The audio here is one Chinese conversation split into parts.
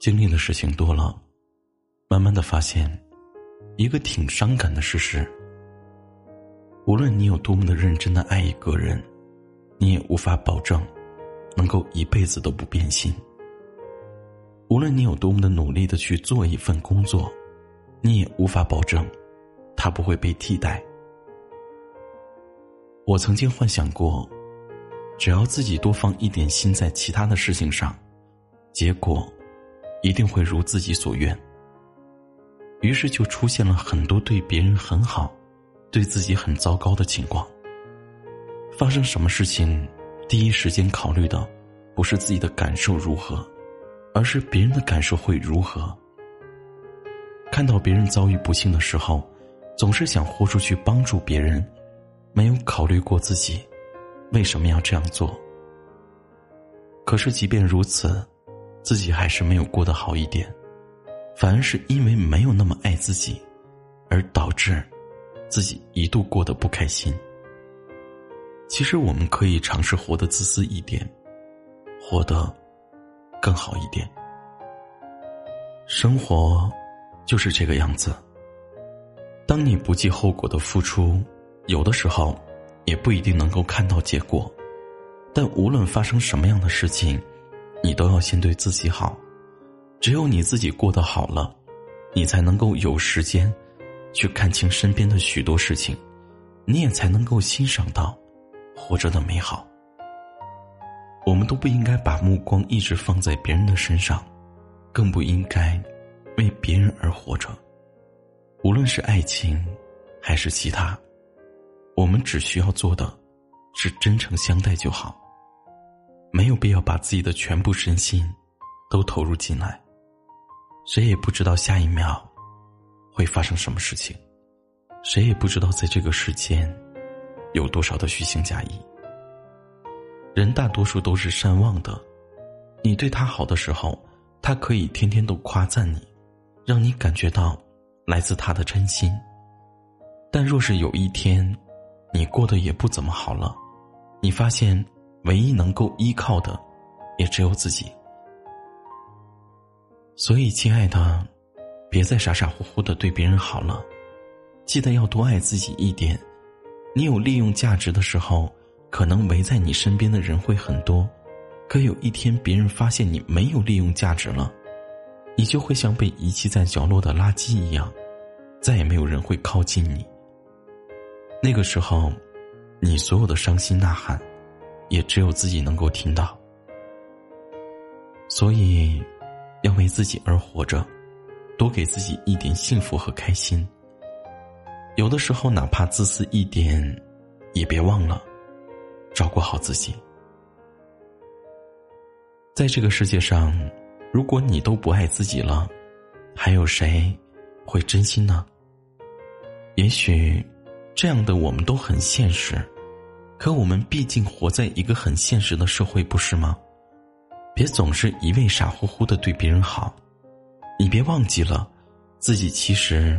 经历的事情多了，慢慢的发现，一个挺伤感的事实。无论你有多么的认真的爱一个人，你也无法保证，能够一辈子都不变心。无论你有多么的努力的去做一份工作，你也无法保证，他不会被替代。我曾经幻想过，只要自己多放一点心在其他的事情上，结果。一定会如自己所愿。于是就出现了很多对别人很好，对自己很糟糕的情况。发生什么事情，第一时间考虑的不是自己的感受如何，而是别人的感受会如何。看到别人遭遇不幸的时候，总是想豁出去帮助别人，没有考虑过自己为什么要这样做。可是即便如此。自己还是没有过得好一点，反而是因为没有那么爱自己，而导致自己一度过得不开心。其实我们可以尝试活得自私一点，活得更好一点。生活就是这个样子。当你不计后果的付出，有的时候也不一定能够看到结果。但无论发生什么样的事情。你都要先对自己好，只有你自己过得好了，你才能够有时间去看清身边的许多事情，你也才能够欣赏到活着的美好。我们都不应该把目光一直放在别人的身上，更不应该为别人而活着。无论是爱情还是其他，我们只需要做的是真诚相待就好。没有必要把自己的全部身心都投入进来，谁也不知道下一秒会发生什么事情，谁也不知道在这个世间有多少的虚情假意。人大多数都是善忘的，你对他好的时候，他可以天天都夸赞你，让你感觉到来自他的真心。但若是有一天，你过得也不怎么好了，你发现。唯一能够依靠的，也只有自己。所以，亲爱的，别再傻傻乎乎的对别人好了，记得要多爱自己一点。你有利用价值的时候，可能围在你身边的人会很多；可有一天别人发现你没有利用价值了，你就会像被遗弃在角落的垃圾一样，再也没有人会靠近你。那个时候，你所有的伤心呐喊。也只有自己能够听到，所以要为自己而活着，多给自己一点幸福和开心。有的时候，哪怕自私一点，也别忘了照顾好自己。在这个世界上，如果你都不爱自己了，还有谁会真心呢？也许，这样的我们都很现实。可我们毕竟活在一个很现实的社会，不是吗？别总是一味傻乎乎的对别人好，你别忘记了，自己其实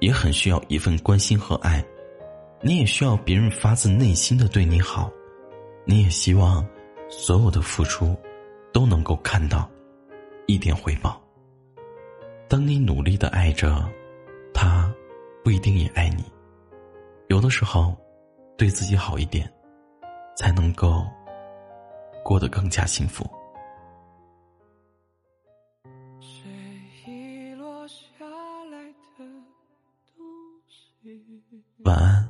也很需要一份关心和爱，你也需要别人发自内心的对你好，你也希望所有的付出都能够看到一点回报。当你努力的爱着，他不一定也爱你，有的时候。对自己好一点，才能够过得更加幸福。晚安，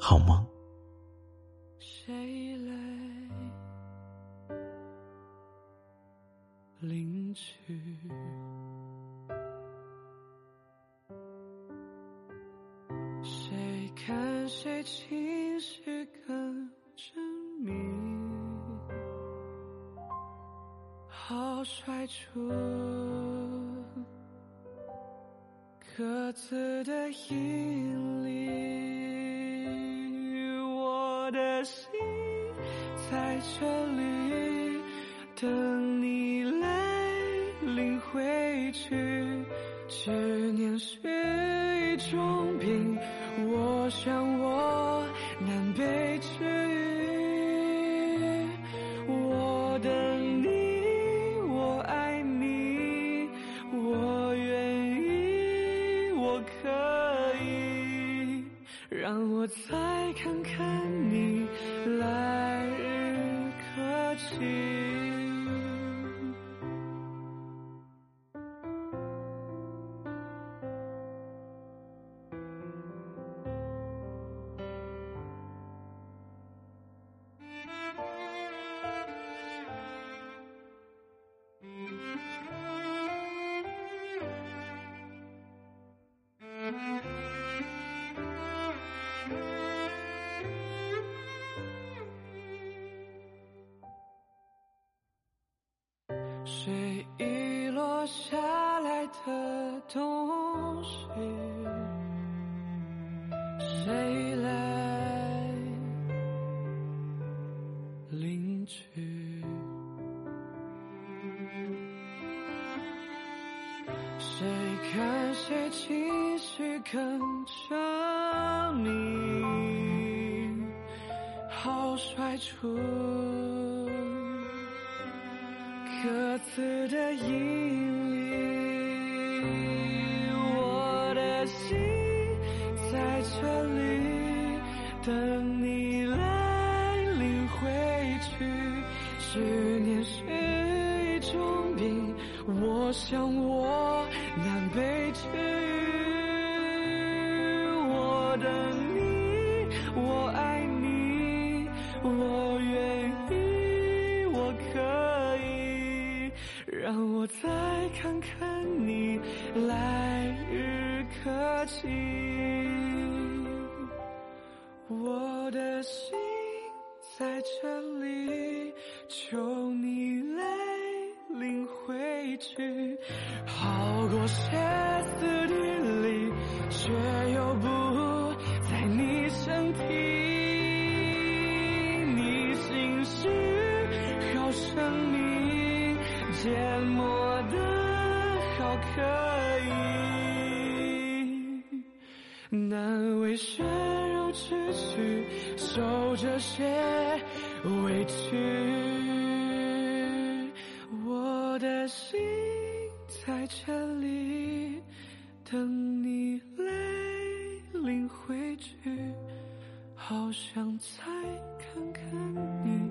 好梦。领取好甩出各自的引力，我的心在这里等你来领回去。执念是一种病，我想我难被治愈。可以，让我再看看水遗落下来的东西，谁来领取？谁看谁情绪更狰狞，好甩出。各自的引力，我的心在这里等你来领回去。思念是一种病，我想我难被治愈。我等再看看你来日可期，我的心在这里，求你来领回去，好过歇斯底里，却又不在你身体，你心事好生命。缄默可以，难为血肉之躯，受这些委屈。我的心在这里等你来领回去，好想再看看你。